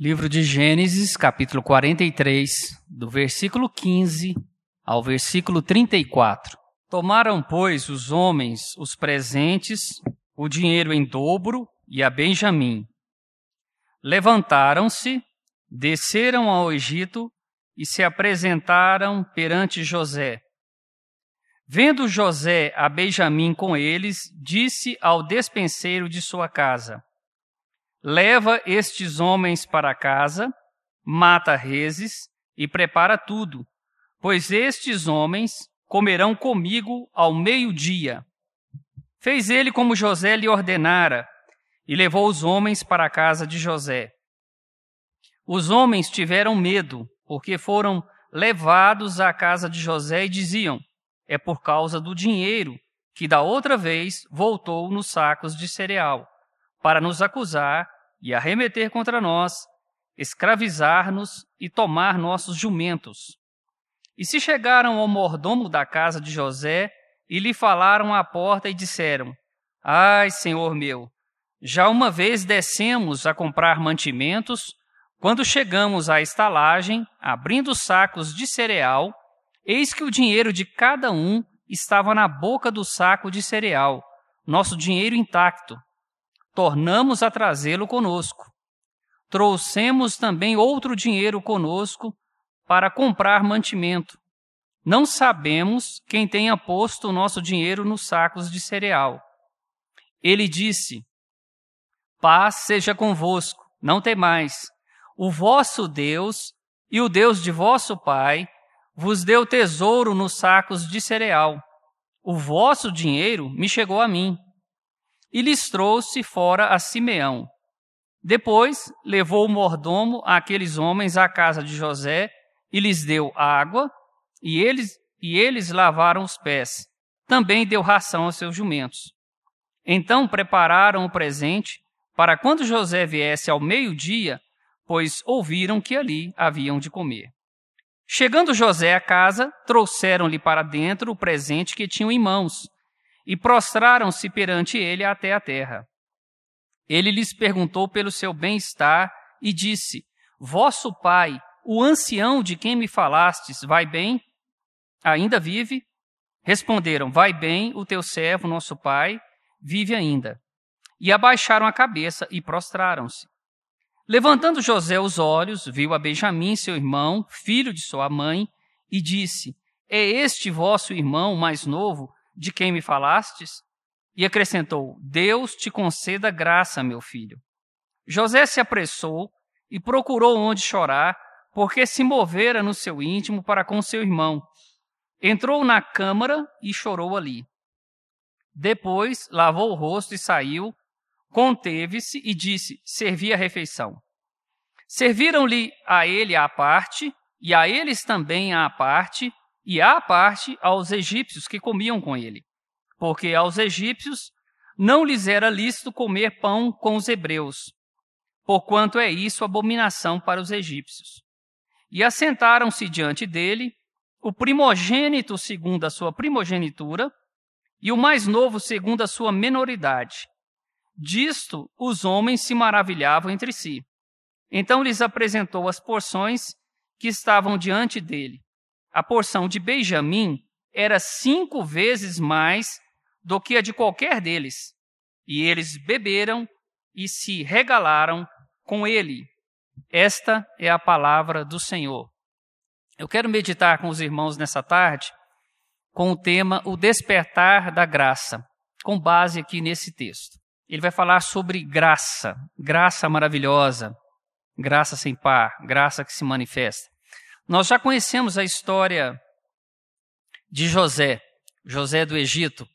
Livro de Gênesis, capítulo 43, do versículo 15 ao versículo 34. Tomaram, pois, os homens os presentes, o dinheiro em dobro e a Benjamim. Levantaram-se, desceram ao Egito e se apresentaram perante José. Vendo José a Benjamim com eles, disse ao despenseiro de sua casa: Leva estes homens para casa, mata reses e prepara tudo, pois estes homens comerão comigo ao meio-dia. Fez ele como José lhe ordenara, e levou os homens para a casa de José. Os homens tiveram medo, porque foram levados à casa de José e diziam: É por causa do dinheiro que da outra vez voltou nos sacos de cereal para nos acusar e arremeter contra nós, escravizar-nos e tomar nossos jumentos. E se chegaram ao mordomo da casa de José e lhe falaram à porta e disseram: Ai, senhor meu, já uma vez descemos a comprar mantimentos, quando chegamos à estalagem, abrindo sacos de cereal, eis que o dinheiro de cada um estava na boca do saco de cereal, nosso dinheiro intacto tornamos a trazê-lo conosco. Trouxemos também outro dinheiro conosco para comprar mantimento. Não sabemos quem tenha posto o nosso dinheiro nos sacos de cereal. Ele disse: Paz seja convosco, não temais. O vosso Deus e o Deus de vosso Pai vos deu tesouro nos sacos de cereal. O vosso dinheiro me chegou a mim e lhes trouxe fora a Simeão. Depois levou o mordomo àqueles homens à casa de José e lhes deu água, e eles, e eles lavaram os pés. Também deu ração aos seus jumentos. Então prepararam o presente para quando José viesse ao meio-dia, pois ouviram que ali haviam de comer. Chegando José à casa, trouxeram-lhe para dentro o presente que tinham em mãos, e prostraram-se perante ele até a terra. Ele lhes perguntou pelo seu bem-estar e disse: Vosso pai, o ancião de quem me falastes, vai bem? Ainda vive? Responderam: Vai bem, o teu servo, nosso pai, vive ainda. E abaixaram a cabeça e prostraram-se. Levantando José os olhos, viu a Benjamim, seu irmão, filho de sua mãe, e disse: É este vosso irmão mais novo, de quem me falastes? E acrescentou: Deus te conceda graça, meu filho. José se apressou e procurou onde chorar, porque se movera no seu íntimo para com seu irmão. Entrou na câmara e chorou ali. Depois lavou o rosto e saiu, conteve-se e disse: Servi a refeição. Serviram-lhe a ele à parte, e a eles também à parte, e à parte aos egípcios que comiam com ele, porque aos egípcios não lhes era lícito comer pão com os hebreus, porquanto é isso abominação para os egípcios. E assentaram-se diante dele o primogênito segundo a sua primogenitura e o mais novo segundo a sua menoridade. Disto os homens se maravilhavam entre si. Então lhes apresentou as porções que estavam diante dele a porção de Benjamim era cinco vezes mais do que a de qualquer deles. E eles beberam e se regalaram com ele. Esta é a palavra do Senhor. Eu quero meditar com os irmãos nessa tarde com o tema O Despertar da Graça, com base aqui nesse texto. Ele vai falar sobre graça, graça maravilhosa, graça sem par, graça que se manifesta. Nós já conhecemos a história de José, José do Egito.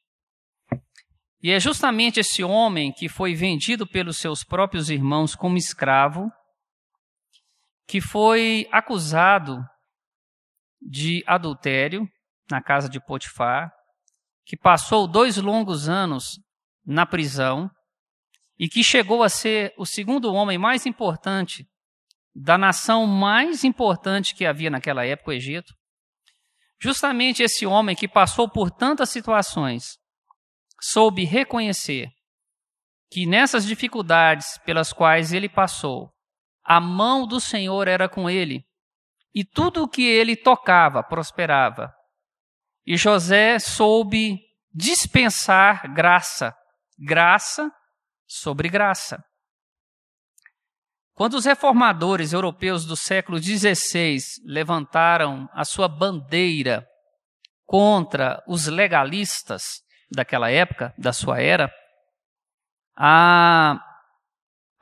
E é justamente esse homem que foi vendido pelos seus próprios irmãos como escravo, que foi acusado de adultério na casa de Potifar, que passou dois longos anos na prisão e que chegou a ser o segundo homem mais importante da nação mais importante que havia naquela época, o Egito. Justamente esse homem que passou por tantas situações soube reconhecer que nessas dificuldades pelas quais ele passou, a mão do Senhor era com ele, e tudo o que ele tocava prosperava. E José soube dispensar graça, graça sobre graça. Quando os reformadores europeus do século XVI levantaram a sua bandeira contra os legalistas daquela época, da sua era, a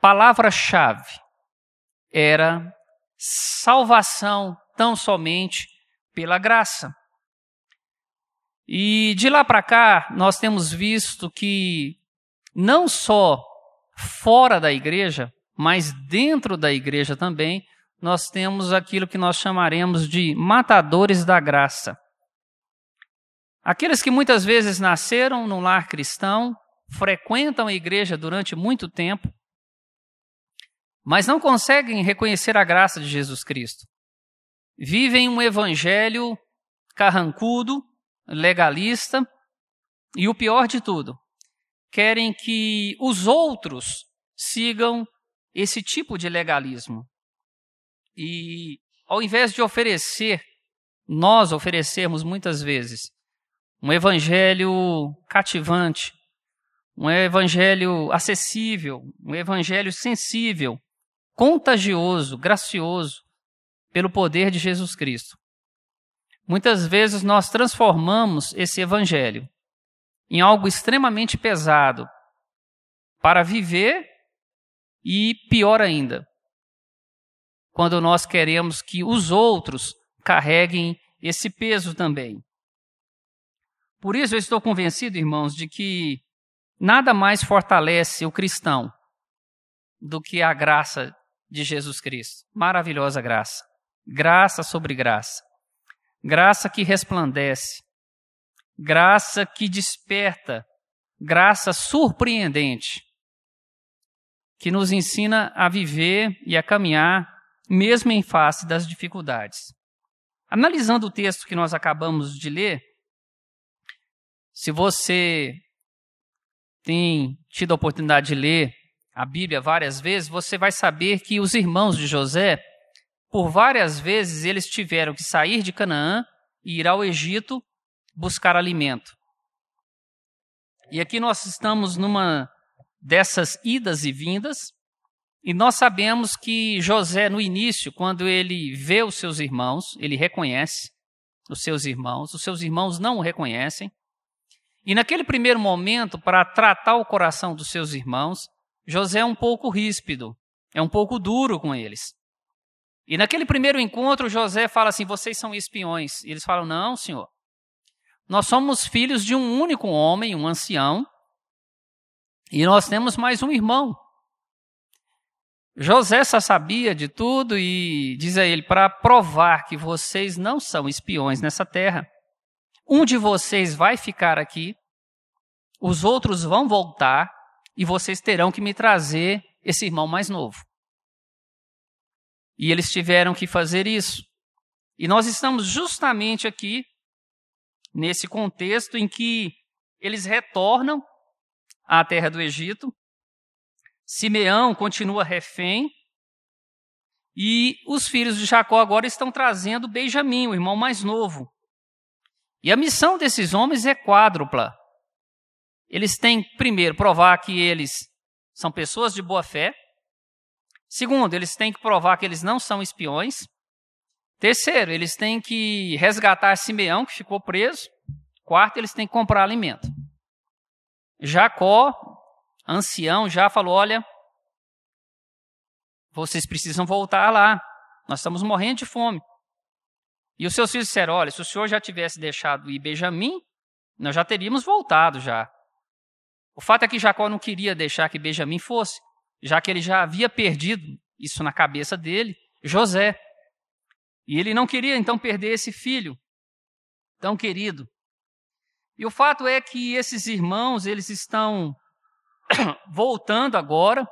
palavra-chave era salvação tão somente pela graça. E de lá para cá, nós temos visto que não só fora da igreja, mas dentro da igreja também, nós temos aquilo que nós chamaremos de matadores da graça. Aqueles que muitas vezes nasceram num lar cristão, frequentam a igreja durante muito tempo, mas não conseguem reconhecer a graça de Jesus Cristo. Vivem um evangelho carrancudo, legalista, e o pior de tudo, querem que os outros sigam esse tipo de legalismo. E ao invés de oferecer, nós oferecermos muitas vezes um evangelho cativante, um evangelho acessível, um evangelho sensível, contagioso, gracioso, pelo poder de Jesus Cristo. Muitas vezes nós transformamos esse evangelho em algo extremamente pesado para viver e pior ainda, quando nós queremos que os outros carreguem esse peso também. Por isso eu estou convencido, irmãos, de que nada mais fortalece o cristão do que a graça de Jesus Cristo. Maravilhosa graça. Graça sobre graça. Graça que resplandece. Graça que desperta. Graça surpreendente que nos ensina a viver e a caminhar, mesmo em face das dificuldades. Analisando o texto que nós acabamos de ler, se você tem tido a oportunidade de ler a Bíblia várias vezes, você vai saber que os irmãos de José, por várias vezes, eles tiveram que sair de Canaã e ir ao Egito buscar alimento. E aqui nós estamos numa dessas idas e vindas. E nós sabemos que José, no início, quando ele vê os seus irmãos, ele reconhece os seus irmãos, os seus irmãos não o reconhecem. E naquele primeiro momento, para tratar o coração dos seus irmãos, José é um pouco ríspido, é um pouco duro com eles. E naquele primeiro encontro, José fala assim: vocês são espiões. E eles falam: não, senhor. Nós somos filhos de um único homem, um ancião, e nós temos mais um irmão. José só sabia de tudo e diz a ele: para provar que vocês não são espiões nessa terra, um de vocês vai ficar aqui, os outros vão voltar e vocês terão que me trazer esse irmão mais novo. E eles tiveram que fazer isso. E nós estamos justamente aqui, nesse contexto em que eles retornam à terra do Egito. Simeão continua refém. E os filhos de Jacó agora estão trazendo Benjamim, o irmão mais novo. E a missão desses homens é quádrupla. Eles têm, primeiro, provar que eles são pessoas de boa fé. Segundo, eles têm que provar que eles não são espiões. Terceiro, eles têm que resgatar Simeão, que ficou preso. Quarto, eles têm que comprar alimento. Jacó, ancião, já falou: olha, vocês precisam voltar lá, nós estamos morrendo de fome. E os seus filhos disseram: olha, se o senhor já tivesse deixado ir Benjamim, nós já teríamos voltado já. O fato é que Jacó não queria deixar que Benjamim fosse, já que ele já havia perdido isso na cabeça dele, José. E ele não queria então perder esse filho tão querido. E o fato é que esses irmãos, eles estão voltando agora,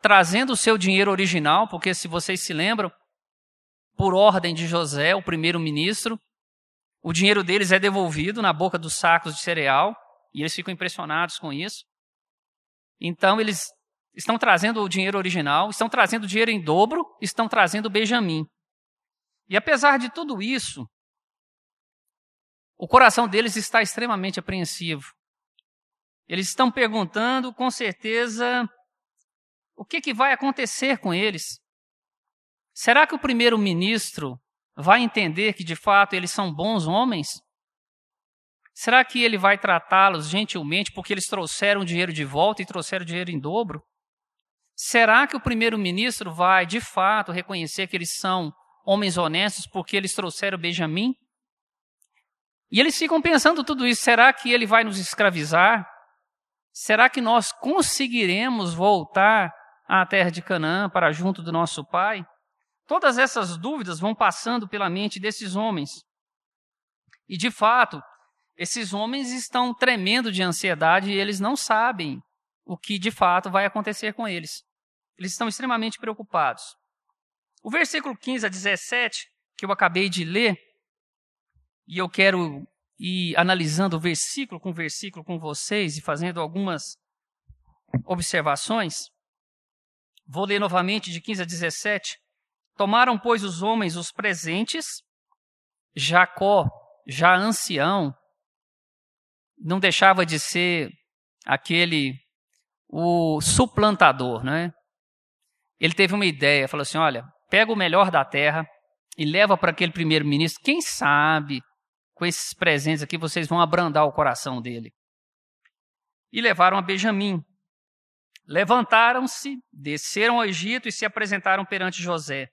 trazendo o seu dinheiro original, porque se vocês se lembram, por ordem de José, o primeiro-ministro, o dinheiro deles é devolvido na boca dos sacos de cereal, e eles ficam impressionados com isso. Então eles estão trazendo o dinheiro original, estão trazendo o dinheiro em dobro, estão trazendo o Benjamim. E apesar de tudo isso, o coração deles está extremamente apreensivo. Eles estão perguntando, com certeza, o que, que vai acontecer com eles. Será que o primeiro-ministro vai entender que de fato eles são bons homens? Será que ele vai tratá-los gentilmente porque eles trouxeram dinheiro de volta e trouxeram dinheiro em dobro? Será que o primeiro-ministro vai de fato reconhecer que eles são homens honestos porque eles trouxeram Benjamim? E eles ficam pensando tudo isso: será que ele vai nos escravizar? Será que nós conseguiremos voltar à terra de Canaã para junto do nosso pai? Todas essas dúvidas vão passando pela mente desses homens. E de fato, esses homens estão tremendo de ansiedade e eles não sabem o que de fato vai acontecer com eles. Eles estão extremamente preocupados. O versículo 15 a 17, que eu acabei de ler, e eu quero ir analisando versículo com versículo com vocês e fazendo algumas observações. Vou ler novamente de 15 a 17. Tomaram, pois, os homens os presentes, Jacó, já ancião, não deixava de ser aquele o suplantador, né? Ele teve uma ideia, falou assim: olha, pega o melhor da terra e leva para aquele primeiro-ministro. Quem sabe, com esses presentes aqui, vocês vão abrandar o coração dele. E levaram a Benjamim. Levantaram-se, desceram ao Egito e se apresentaram perante José.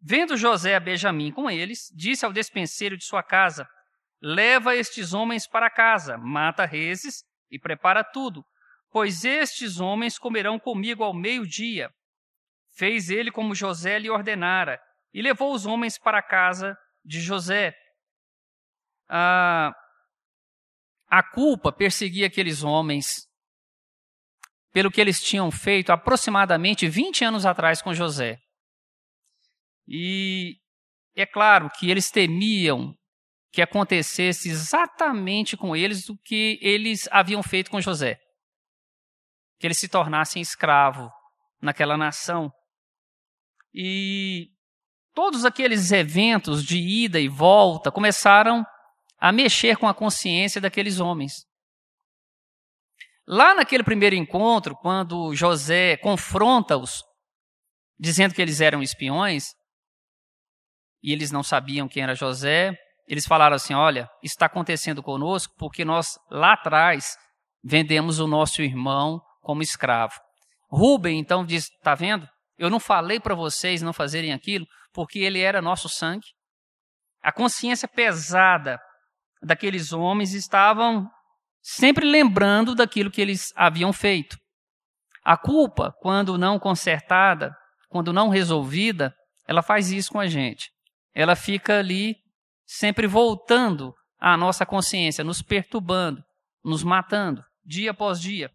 Vendo José a Benjamim com eles, disse ao despenseiro de sua casa: Leva estes homens para casa, mata reses e prepara tudo, pois estes homens comerão comigo ao meio-dia. Fez ele como José lhe ordenara, e levou os homens para a casa de José. Ah, a culpa perseguia aqueles homens pelo que eles tinham feito aproximadamente 20 anos atrás com José. E é claro que eles temiam que acontecesse exatamente com eles o que eles haviam feito com José. Que eles se tornassem escravo naquela nação. E todos aqueles eventos de ida e volta começaram a mexer com a consciência daqueles homens. Lá naquele primeiro encontro, quando José confronta-os, dizendo que eles eram espiões, e eles não sabiam quem era José. Eles falaram assim: Olha, está acontecendo conosco porque nós lá atrás vendemos o nosso irmão como escravo. Rubem então diz: Está vendo? Eu não falei para vocês não fazerem aquilo porque ele era nosso sangue. A consciência pesada daqueles homens estavam sempre lembrando daquilo que eles haviam feito. A culpa, quando não consertada, quando não resolvida, ela faz isso com a gente ela fica ali sempre voltando à nossa consciência, nos perturbando, nos matando, dia após dia.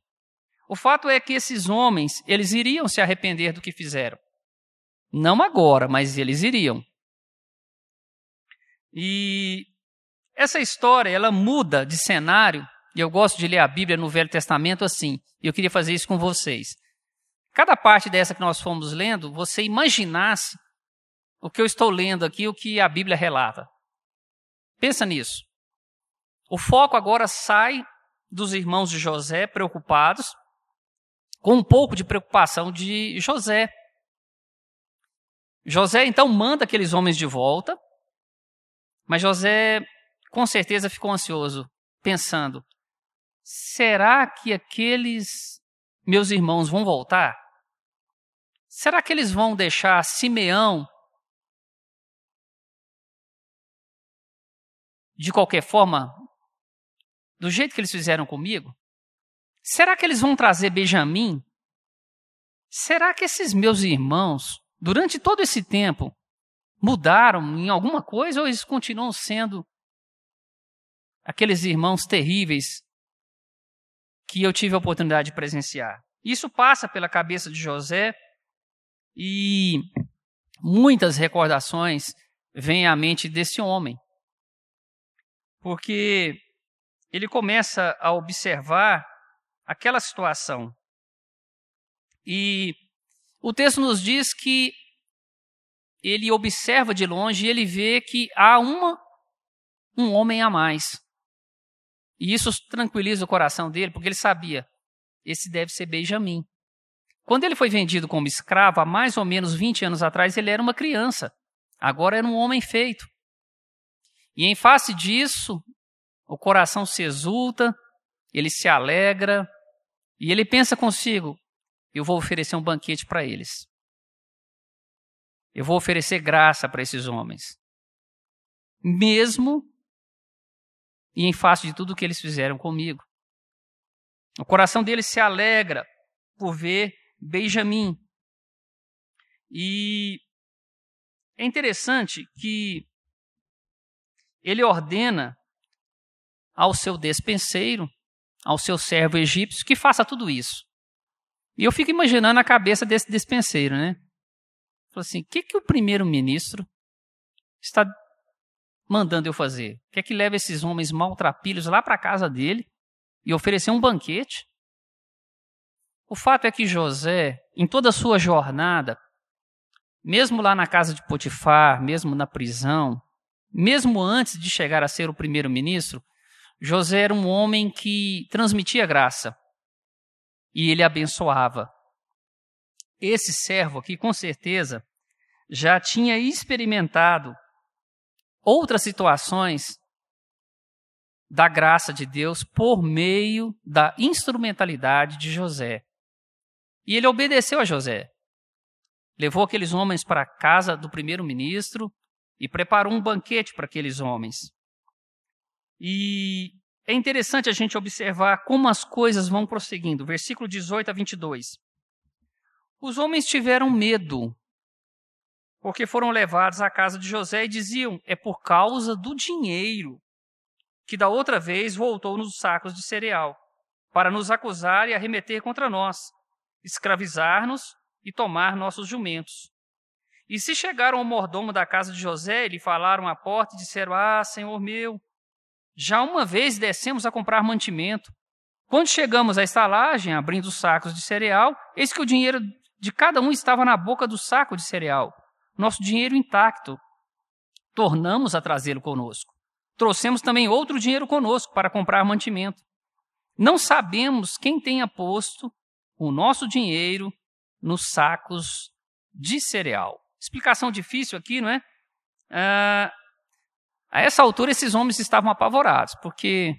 O fato é que esses homens, eles iriam se arrepender do que fizeram. Não agora, mas eles iriam. E essa história, ela muda de cenário, e eu gosto de ler a Bíblia no Velho Testamento assim, e eu queria fazer isso com vocês. Cada parte dessa que nós fomos lendo, você imaginasse o que eu estou lendo aqui, o que a Bíblia relata. Pensa nisso. O foco agora sai dos irmãos de José preocupados com um pouco de preocupação de José. José então manda aqueles homens de volta, mas José com certeza ficou ansioso, pensando: será que aqueles meus irmãos vão voltar? Será que eles vão deixar Simeão de qualquer forma, do jeito que eles fizeram comigo? Será que eles vão trazer Benjamim? Será que esses meus irmãos, durante todo esse tempo, mudaram em alguma coisa ou eles continuam sendo aqueles irmãos terríveis que eu tive a oportunidade de presenciar? Isso passa pela cabeça de José e muitas recordações vêm à mente desse homem porque ele começa a observar aquela situação. E o texto nos diz que ele observa de longe e ele vê que há uma, um homem a mais. E isso tranquiliza o coração dele, porque ele sabia, esse deve ser Benjamim. Quando ele foi vendido como escravo, há mais ou menos 20 anos atrás, ele era uma criança. Agora era um homem feito. E em face disso, o coração se exulta, ele se alegra, e ele pensa consigo: eu vou oferecer um banquete para eles. Eu vou oferecer graça para esses homens. Mesmo e em face de tudo que eles fizeram comigo. O coração dele se alegra por ver Benjamim. E é interessante que ele ordena ao seu despenseiro, ao seu servo egípcio, que faça tudo isso. E eu fico imaginando a cabeça desse despenseiro, né? Falou assim: o que, que o primeiro-ministro está mandando eu fazer? Quer que leve esses homens maltrapilhos lá para a casa dele e oferecer um banquete? O fato é que José, em toda a sua jornada, mesmo lá na casa de Potifar, mesmo na prisão, mesmo antes de chegar a ser o primeiro-ministro, José era um homem que transmitia graça e ele abençoava. Esse servo aqui, com certeza, já tinha experimentado outras situações da graça de Deus por meio da instrumentalidade de José. E ele obedeceu a José. Levou aqueles homens para a casa do primeiro-ministro e preparou um banquete para aqueles homens. E é interessante a gente observar como as coisas vão prosseguindo. Versículo 18 a 22. Os homens tiveram medo, porque foram levados à casa de José e diziam: é por causa do dinheiro que da outra vez voltou nos sacos de cereal, para nos acusar e arremeter contra nós, escravizar-nos e tomar nossos jumentos. E se chegaram ao mordomo da casa de José, lhe falaram à porta e disseram: Ah, senhor meu, já uma vez descemos a comprar mantimento. Quando chegamos à estalagem, abrindo os sacos de cereal, eis que o dinheiro de cada um estava na boca do saco de cereal, nosso dinheiro intacto. Tornamos a trazê-lo conosco. Trouxemos também outro dinheiro conosco para comprar mantimento. Não sabemos quem tenha posto o nosso dinheiro nos sacos de cereal. Explicação difícil aqui, não é? Ah, a essa altura, esses homens estavam apavorados, porque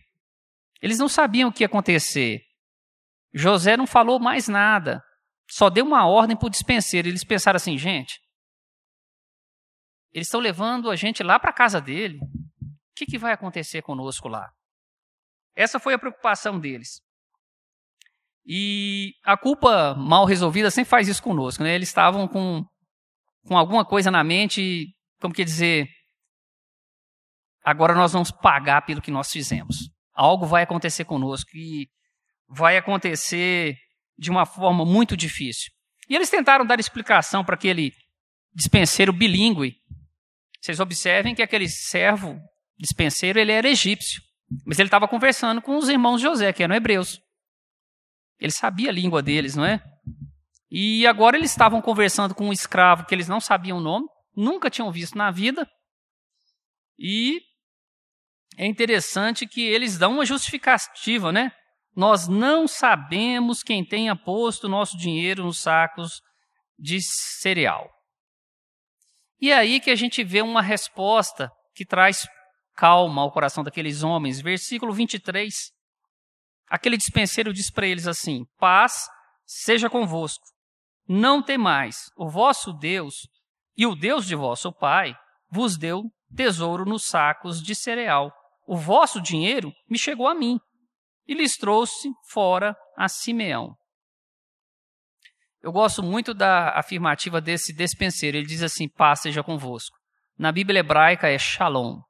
eles não sabiam o que ia acontecer. José não falou mais nada, só deu uma ordem para o dispenseiro. Eles pensaram assim, gente, eles estão levando a gente lá para a casa dele. O que, que vai acontecer conosco lá? Essa foi a preocupação deles. E a culpa mal resolvida sempre faz isso conosco. Né? Eles estavam com, com alguma coisa na mente, como que dizer, agora nós vamos pagar pelo que nós fizemos. Algo vai acontecer conosco e vai acontecer de uma forma muito difícil. E eles tentaram dar explicação para aquele dispenseiro bilíngue. Vocês observem que aquele servo dispenseiro ele era egípcio, mas ele estava conversando com os irmãos de José, que eram hebreus. Ele sabia a língua deles, não é? E agora eles estavam conversando com um escravo que eles não sabiam o nome, nunca tinham visto na vida. E é interessante que eles dão uma justificativa, né? Nós não sabemos quem tenha posto nosso dinheiro nos sacos de cereal. E é aí que a gente vê uma resposta que traz calma ao coração daqueles homens. Versículo 23. Aquele dispenseiro diz para eles assim: Paz seja convosco. Não temais, o vosso Deus e o Deus de vosso Pai vos deu tesouro nos sacos de cereal o vosso dinheiro me chegou a mim, e lhes trouxe fora a Simeão. Eu gosto muito da afirmativa desse despenseiro. Ele diz assim: paz seja convosco. Na Bíblia hebraica é shalom.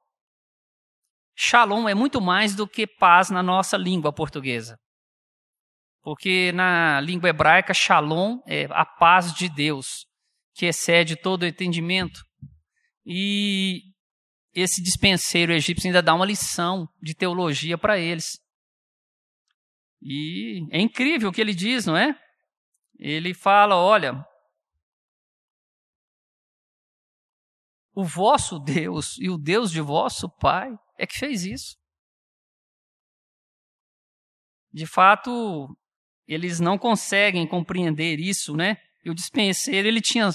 Shalom é muito mais do que paz na nossa língua portuguesa. Porque na língua hebraica, shalom é a paz de Deus, que excede todo o entendimento. E esse dispenseiro egípcio ainda dá uma lição de teologia para eles. E é incrível o que ele diz, não é? Ele fala: olha, o vosso Deus e o Deus de vosso Pai é que fez isso. De fato, eles não conseguem compreender isso, né? E o dispenseiro, ele tinha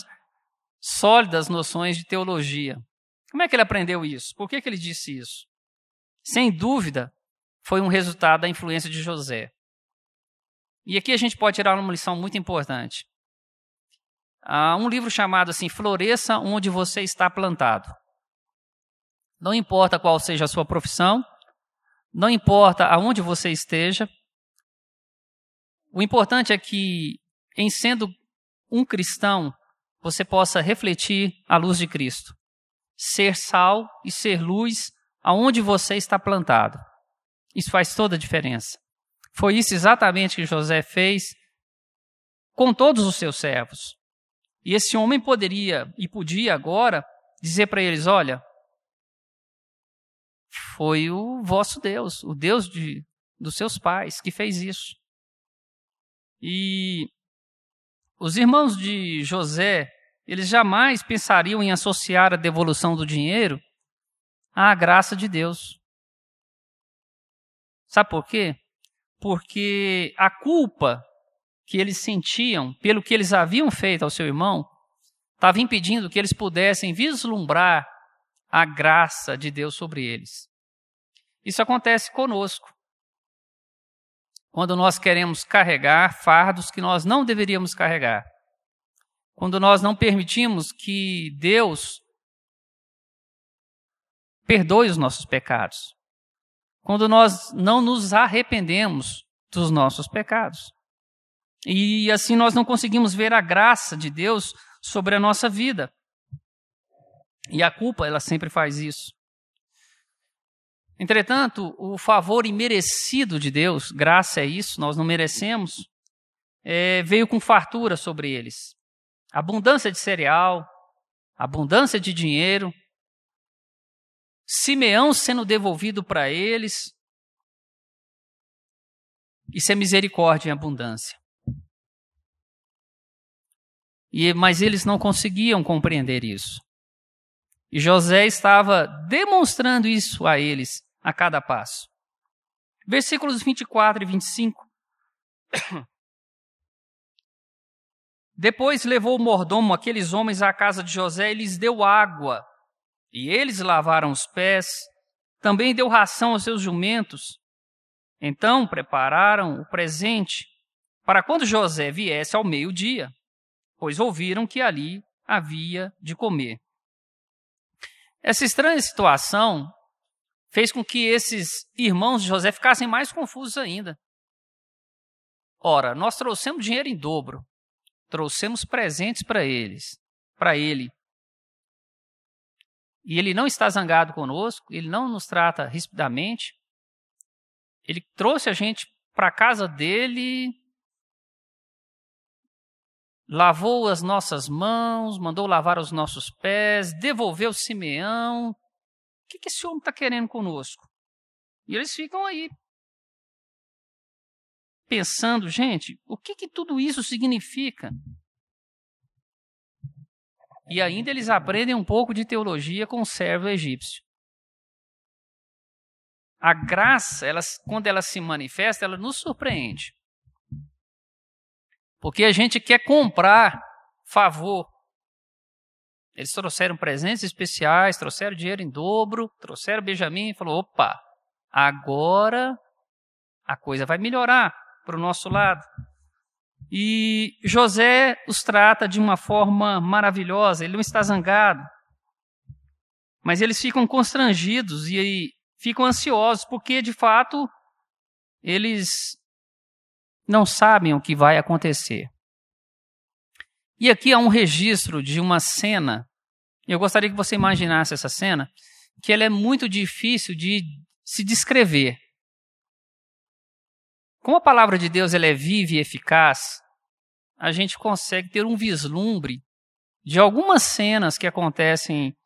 sólidas noções de teologia. Como é que ele aprendeu isso? Por que, que ele disse isso? Sem dúvida, foi um resultado da influência de José. E aqui a gente pode tirar uma lição muito importante. Há um livro chamado assim, Floresça onde você está plantado. Não importa qual seja a sua profissão, não importa aonde você esteja, o importante é que, em sendo um cristão, você possa refletir a luz de Cristo, ser sal e ser luz aonde você está plantado. Isso faz toda a diferença. Foi isso exatamente que José fez com todos os seus servos. E esse homem poderia e podia agora dizer para eles: olha, foi o vosso Deus, o Deus de, dos seus pais, que fez isso. E os irmãos de José, eles jamais pensariam em associar a devolução do dinheiro à graça de Deus. Sabe por quê? Porque a culpa que eles sentiam pelo que eles haviam feito ao seu irmão estava impedindo que eles pudessem vislumbrar a graça de Deus sobre eles. Isso acontece conosco. Quando nós queremos carregar fardos que nós não deveríamos carregar. Quando nós não permitimos que Deus perdoe os nossos pecados quando nós não nos arrependemos dos nossos pecados. E assim nós não conseguimos ver a graça de Deus sobre a nossa vida. E a culpa, ela sempre faz isso. Entretanto, o favor imerecido de Deus, graça é isso, nós não merecemos, é, veio com fartura sobre eles. Abundância de cereal, abundância de dinheiro, Simeão sendo devolvido para eles. Isso é misericórdia em abundância. E, mas eles não conseguiam compreender isso. E José estava demonstrando isso a eles a cada passo. Versículos 24 e 25. Depois levou o mordomo aqueles homens à casa de José e lhes deu água e eles lavaram os pés, também deu ração aos seus jumentos. Então prepararam o presente para quando José viesse ao meio-dia, pois ouviram que ali havia de comer. Essa estranha situação fez com que esses irmãos de José ficassem mais confusos ainda. Ora, nós trouxemos dinheiro em dobro, trouxemos presentes para eles, para ele, e ele não está zangado conosco, ele não nos trata rispidamente. Ele trouxe a gente para a casa dele, lavou as nossas mãos, mandou lavar os nossos pés, devolveu Simeão. O que, que esse homem está querendo conosco? E eles ficam aí pensando, gente, o que, que tudo isso significa? E ainda eles aprendem um pouco de teologia com o servo egípcio. A graça, ela, quando ela se manifesta, ela nos surpreende. Porque a gente quer comprar favor. Eles trouxeram presentes especiais, trouxeram dinheiro em dobro, trouxeram Benjamin e falou: opa, agora a coisa vai melhorar para o nosso lado. E José os trata de uma forma maravilhosa, ele não está zangado. Mas eles ficam constrangidos e ficam ansiosos, porque de fato eles não sabem o que vai acontecer. E aqui há um registro de uma cena. Eu gostaria que você imaginasse essa cena, que ela é muito difícil de se descrever. Como a palavra de Deus ela é viva e eficaz, a gente consegue ter um vislumbre de algumas cenas que acontecem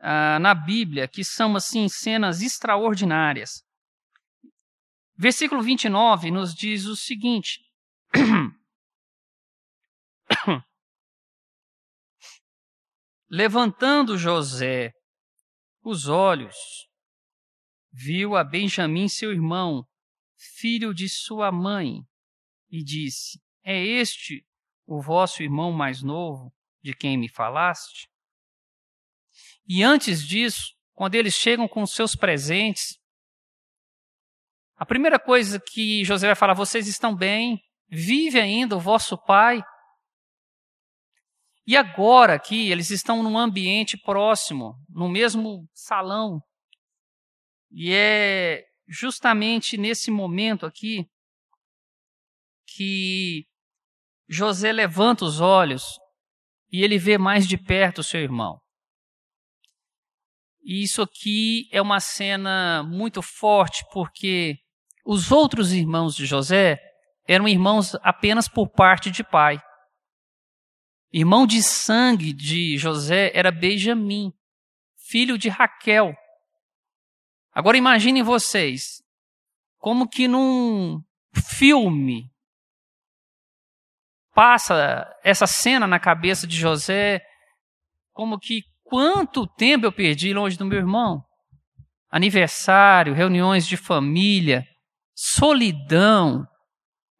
ah, na Bíblia, que são, assim, cenas extraordinárias. Versículo 29 nos diz o seguinte. Levantando José os olhos, viu a Benjamim, seu irmão, filho de sua mãe, e disse: É este o vosso irmão mais novo, de quem me falaste? E antes disso, quando eles chegam com seus presentes, a primeira coisa que José vai falar: vocês estão bem? Vive ainda o vosso pai? E agora aqui, eles estão num ambiente próximo, no mesmo salão. E é justamente nesse momento aqui que José levanta os olhos e ele vê mais de perto o seu irmão. E isso aqui é uma cena muito forte, porque os outros irmãos de José eram irmãos apenas por parte de pai. Irmão de sangue de José era Benjamim, filho de Raquel. Agora imaginem vocês, como que num filme passa essa cena na cabeça de José, como que quanto tempo eu perdi longe do meu irmão? Aniversário, reuniões de família, solidão.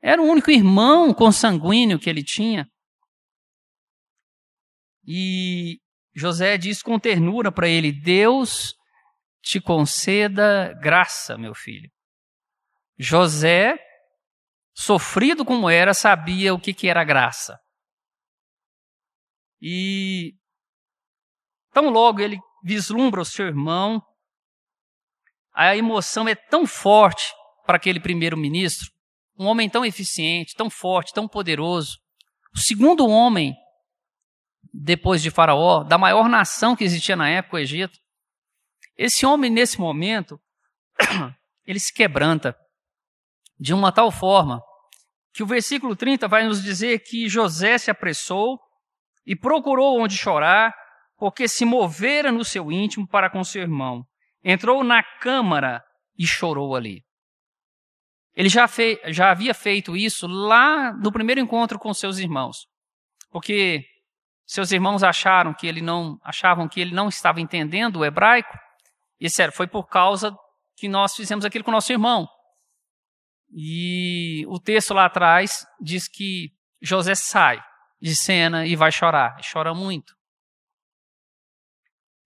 Era o único irmão consanguíneo que ele tinha. E José diz com ternura para ele: Deus te conceda graça, meu filho. José, sofrido como era, sabia o que, que era graça. E Tão logo ele vislumbra o seu irmão, a emoção é tão forte para aquele primeiro-ministro, um homem tão eficiente, tão forte, tão poderoso. O segundo homem, depois de Faraó, da maior nação que existia na época, o Egito. Esse homem, nesse momento, ele se quebranta de uma tal forma que o versículo 30 vai nos dizer que José se apressou e procurou onde chorar porque se movera no seu íntimo para com seu irmão. Entrou na câmara e chorou ali. Ele já, fei, já havia feito isso lá no primeiro encontro com seus irmãos, porque seus irmãos acharam que ele não achavam que ele não estava entendendo o hebraico. E sério, foi por causa que nós fizemos aquilo com nosso irmão. E o texto lá atrás diz que José sai de cena e vai chorar, chora muito.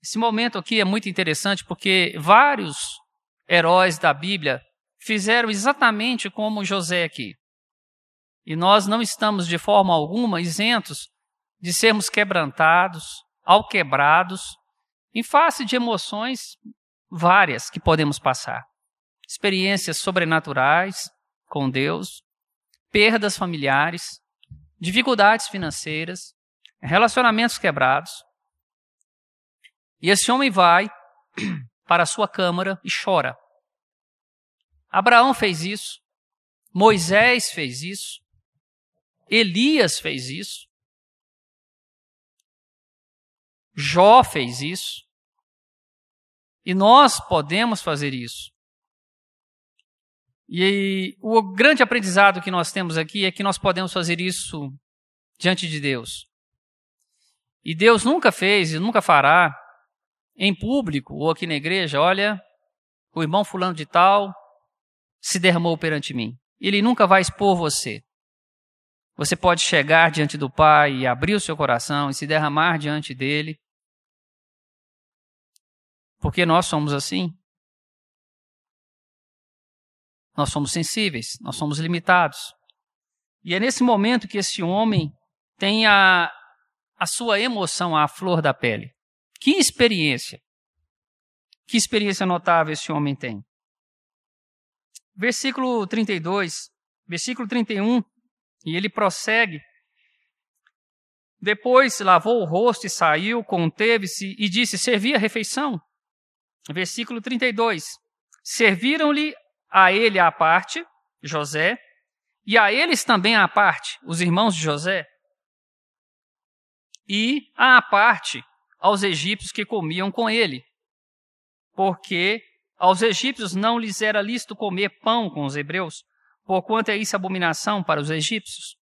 Esse momento aqui é muito interessante porque vários heróis da Bíblia fizeram exatamente como José aqui. E nós não estamos de forma alguma isentos de sermos quebrantados, alquebrados, em face de emoções várias que podemos passar. Experiências sobrenaturais com Deus, perdas familiares, dificuldades financeiras, relacionamentos quebrados, e esse homem vai para a sua câmara e chora. Abraão fez isso, Moisés fez isso, Elias fez isso, Jó fez isso, e nós podemos fazer isso. E o grande aprendizado que nós temos aqui é que nós podemos fazer isso diante de Deus. E Deus nunca fez e nunca fará em público ou aqui na igreja, olha, o irmão fulano de tal se derramou perante mim. Ele nunca vai expor você. Você pode chegar diante do Pai e abrir o seu coração e se derramar diante dele. Porque nós somos assim. Nós somos sensíveis, nós somos limitados. E é nesse momento que esse homem tem a, a sua emoção à flor da pele. Que experiência! Que experiência notável esse homem tem. Versículo 32, versículo 31, e ele prossegue. Depois lavou o rosto e saiu, conteve-se e disse: Servi a refeição. Versículo 32. Serviram-lhe a ele à parte, José, e a eles também à parte, os irmãos de José, e à parte, aos egípcios que comiam com ele, porque aos egípcios não lhes era lícito comer pão com os hebreus, porquanto é isso abominação para os egípcios.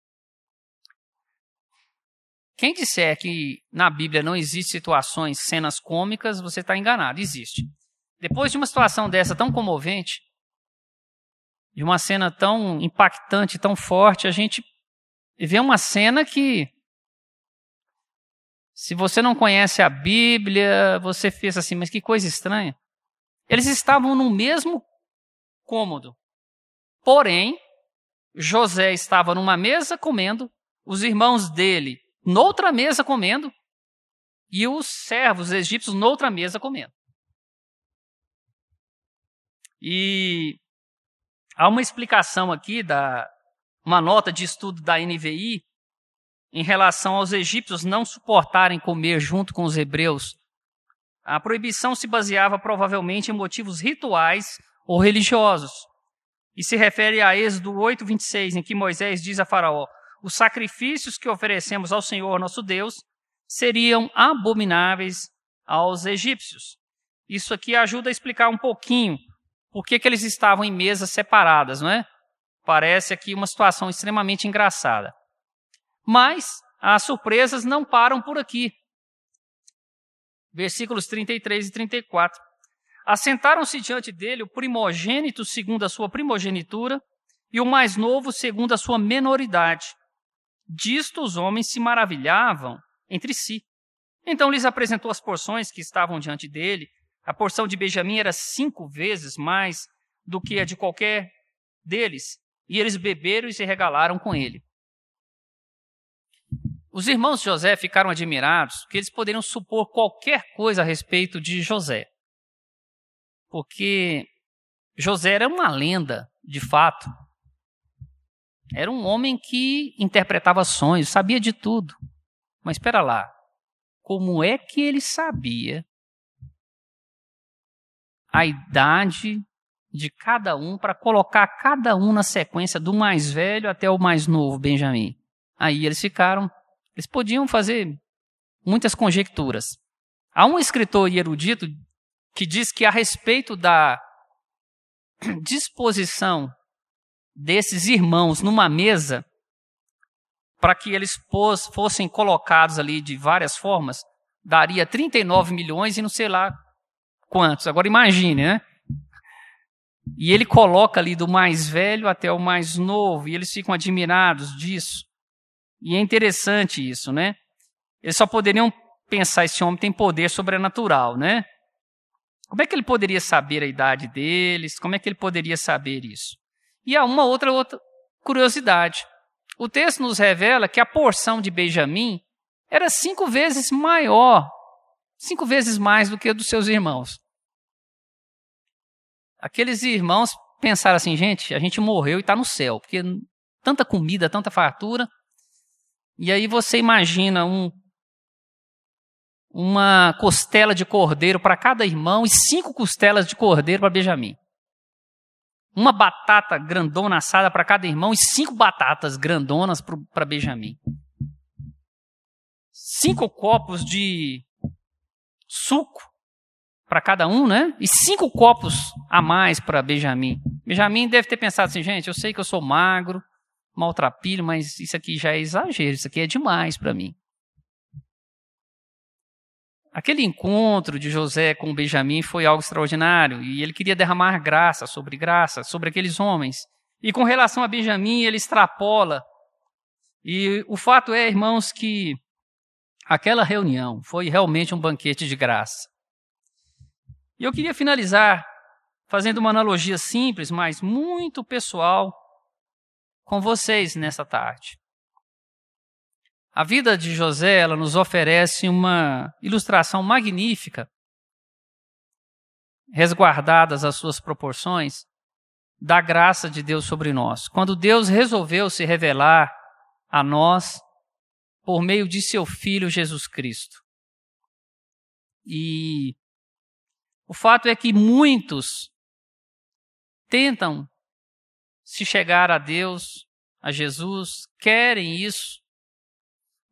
Quem disser que na Bíblia não existe situações, cenas cômicas, você está enganado. Existe. Depois de uma situação dessa tão comovente, de uma cena tão impactante, tão forte, a gente vê uma cena que, se você não conhece a Bíblia, você fez assim, mas que coisa estranha. Eles estavam no mesmo cômodo. Porém, José estava numa mesa comendo, os irmãos dele noutra mesa comendo, e os servos egípcios noutra mesa comendo. E há uma explicação aqui da uma nota de estudo da NVI em relação aos egípcios não suportarem comer junto com os hebreus. A proibição se baseava provavelmente em motivos rituais ou religiosos. E se refere a Êxodo 8:26, em que Moisés diz a Faraó: os sacrifícios que oferecemos ao Senhor nosso Deus seriam abomináveis aos egípcios. Isso aqui ajuda a explicar um pouquinho por que, que eles estavam em mesas separadas, não é? Parece aqui uma situação extremamente engraçada. Mas as surpresas não param por aqui. Versículos 33 e 34. Assentaram-se diante dele o primogênito segundo a sua primogenitura e o mais novo segundo a sua menoridade. Disto os homens se maravilhavam entre si. Então lhes apresentou as porções que estavam diante dele. A porção de Benjamim era cinco vezes mais do que a de qualquer deles, e eles beberam e se regalaram com ele. Os irmãos de José ficaram admirados que eles poderiam supor qualquer coisa a respeito de José. Porque José era uma lenda, de fato. Era um homem que interpretava sonhos, sabia de tudo. Mas espera lá, como é que ele sabia a idade de cada um para colocar cada um na sequência do mais velho até o mais novo, Benjamim? Aí eles ficaram, eles podiam fazer muitas conjecturas. Há um escritor erudito que diz que a respeito da disposição desses irmãos numa mesa para que eles fossem colocados ali de várias formas, daria 39 milhões e não sei lá quantos. Agora imagine, né? E ele coloca ali do mais velho até o mais novo, e eles ficam admirados disso. E é interessante isso, né? Eles só poderiam pensar: esse homem tem poder sobrenatural, né? Como é que ele poderia saber a idade deles? Como é que ele poderia saber isso? E há uma outra, outra curiosidade. O texto nos revela que a porção de Benjamim era cinco vezes maior, cinco vezes mais do que a dos seus irmãos. Aqueles irmãos pensaram assim, gente, a gente morreu e está no céu, porque tanta comida, tanta fartura. E aí você imagina um, uma costela de cordeiro para cada irmão e cinco costelas de cordeiro para Benjamim uma batata grandona assada para cada irmão e cinco batatas grandonas para Benjamin. Cinco copos de suco para cada um, né? E cinco copos a mais para Benjamin. Benjamin deve ter pensado assim, gente, eu sei que eu sou magro, maltrapilho, mas isso aqui já é exagero, isso aqui é demais para mim. Aquele encontro de José com Benjamim foi algo extraordinário e ele queria derramar graça sobre graça sobre aqueles homens. E com relação a Benjamim, ele extrapola. E o fato é, irmãos, que aquela reunião foi realmente um banquete de graça. E eu queria finalizar fazendo uma analogia simples, mas muito pessoal com vocês nessa tarde. A vida de José ela nos oferece uma ilustração magnífica, resguardadas as suas proporções, da graça de Deus sobre nós. Quando Deus resolveu se revelar a nós por meio de seu Filho Jesus Cristo. E o fato é que muitos tentam se chegar a Deus, a Jesus, querem isso,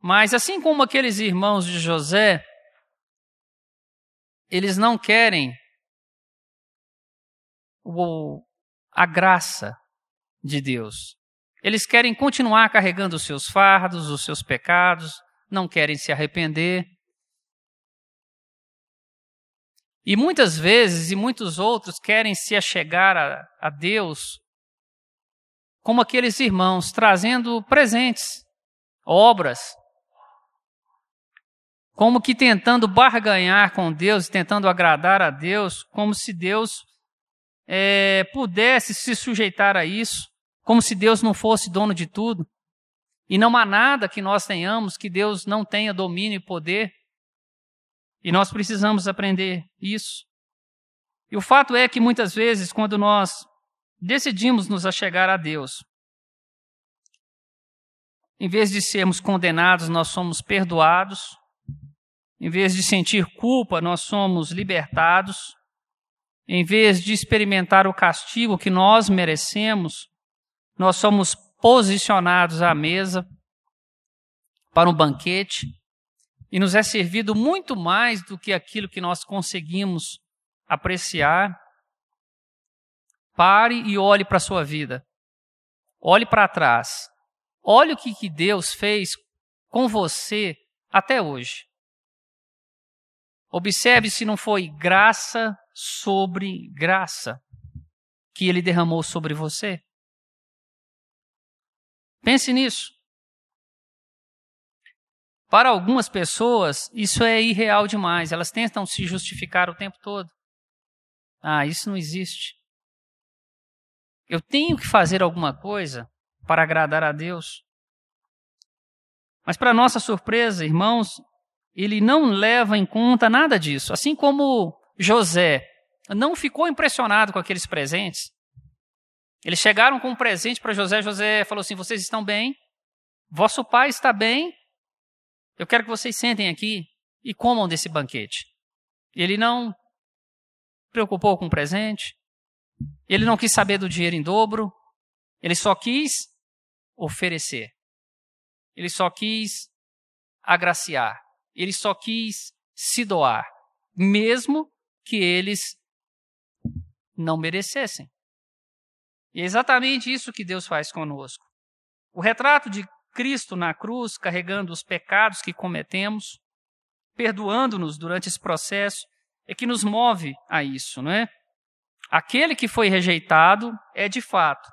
mas assim como aqueles irmãos de José, eles não querem o, a graça de Deus. Eles querem continuar carregando os seus fardos, os seus pecados, não querem se arrepender. E muitas vezes, e muitos outros, querem se achegar a, a Deus como aqueles irmãos, trazendo presentes, obras, como que tentando barganhar com Deus, tentando agradar a Deus, como se Deus é, pudesse se sujeitar a isso, como se Deus não fosse dono de tudo. E não há nada que nós tenhamos que Deus não tenha domínio e poder. E nós precisamos aprender isso. E o fato é que muitas vezes, quando nós decidimos nos achegar a Deus, em vez de sermos condenados, nós somos perdoados. Em vez de sentir culpa, nós somos libertados. Em vez de experimentar o castigo que nós merecemos, nós somos posicionados à mesa para um banquete e nos é servido muito mais do que aquilo que nós conseguimos apreciar. Pare e olhe para a sua vida. Olhe para trás. Olhe o que, que Deus fez com você até hoje. Observe se não foi graça sobre graça que ele derramou sobre você. Pense nisso. Para algumas pessoas, isso é irreal demais. Elas tentam se justificar o tempo todo. Ah, isso não existe. Eu tenho que fazer alguma coisa para agradar a Deus. Mas, para nossa surpresa, irmãos, ele não leva em conta nada disso. Assim como José não ficou impressionado com aqueles presentes. Eles chegaram com um presente para José. José falou assim: Vocês estão bem? Vosso pai está bem? Eu quero que vocês sentem aqui e comam desse banquete. Ele não preocupou com o presente. Ele não quis saber do dinheiro em dobro. Ele só quis oferecer. Ele só quis agraciar. Ele só quis se doar, mesmo que eles não merecessem. E é exatamente isso que Deus faz conosco. O retrato de Cristo na cruz, carregando os pecados que cometemos, perdoando-nos durante esse processo, é que nos move a isso, não é? Aquele que foi rejeitado é de fato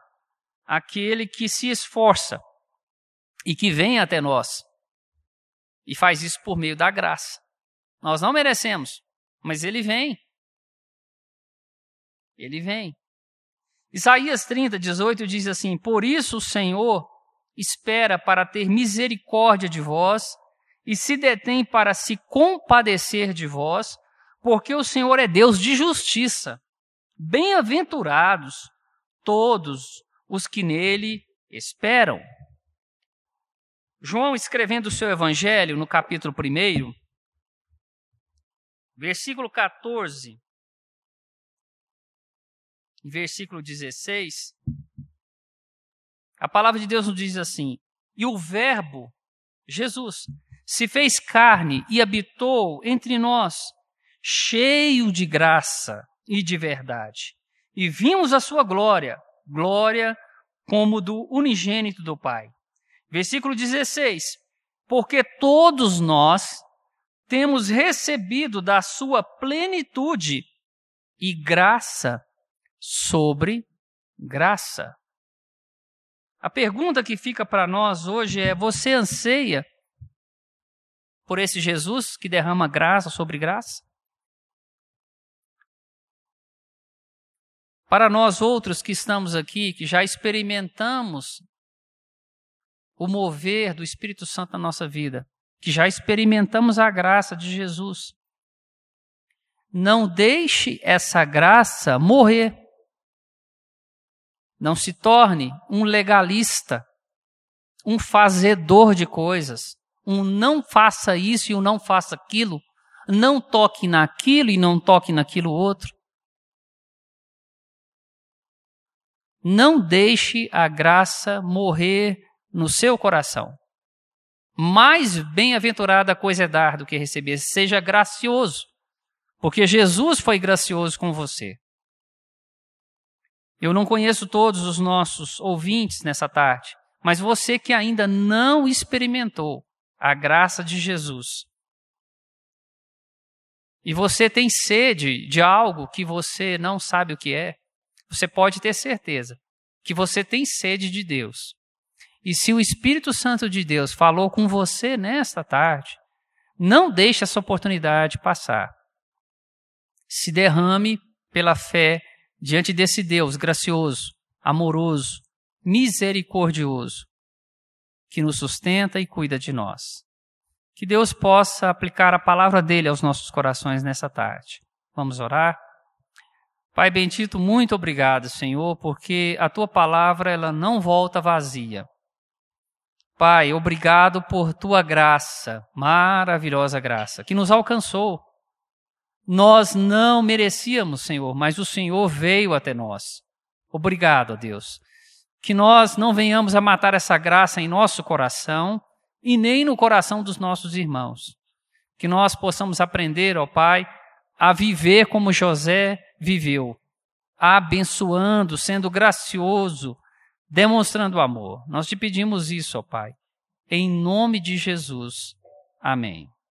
aquele que se esforça e que vem até nós e faz isso por meio da graça. Nós não merecemos, mas ele vem. Ele vem. Isaías 30, 18 diz assim: Por isso o Senhor espera para ter misericórdia de vós e se detém para se compadecer de vós, porque o Senhor é Deus de justiça. Bem-aventurados todos os que nele esperam. João, escrevendo o seu evangelho no capítulo 1, versículo 14, versículo 16, a palavra de Deus nos diz assim: E o Verbo, Jesus, se fez carne e habitou entre nós, cheio de graça e de verdade. E vimos a sua glória, glória como do unigênito do Pai. Versículo 16: Porque todos nós temos recebido da sua plenitude e graça sobre graça. A pergunta que fica para nós hoje é: você anseia por esse Jesus que derrama graça sobre graça? Para nós outros que estamos aqui, que já experimentamos o mover do Espírito Santo na nossa vida, que já experimentamos a graça de Jesus, não deixe essa graça morrer. Não se torne um legalista, um fazedor de coisas, um não faça isso e um não faça aquilo, não toque naquilo e não toque naquilo outro. Não deixe a graça morrer no seu coração. Mais bem-aventurada coisa é dar do que receber. Seja gracioso, porque Jesus foi gracioso com você. Eu não conheço todos os nossos ouvintes nessa tarde, mas você que ainda não experimentou a graça de Jesus. E você tem sede de algo que você não sabe o que é, você pode ter certeza que você tem sede de Deus. E se o Espírito Santo de Deus falou com você nesta tarde, não deixe essa oportunidade passar. Se derrame pela fé diante desse Deus gracioso, amoroso, misericordioso, que nos sustenta e cuida de nós. Que Deus possa aplicar a palavra dele aos nossos corações nessa tarde. Vamos orar? Pai bendito, muito obrigado, Senhor, porque a tua palavra ela não volta vazia. Pai, obrigado por tua graça, maravilhosa graça, que nos alcançou. Nós não merecíamos, Senhor, mas o Senhor veio até nós. Obrigado, Deus. Que nós não venhamos a matar essa graça em nosso coração e nem no coração dos nossos irmãos. Que nós possamos aprender, ó Pai, a viver como José viveu, abençoando, sendo gracioso, demonstrando amor. Nós te pedimos isso, ó Pai. Em nome de Jesus. Amém.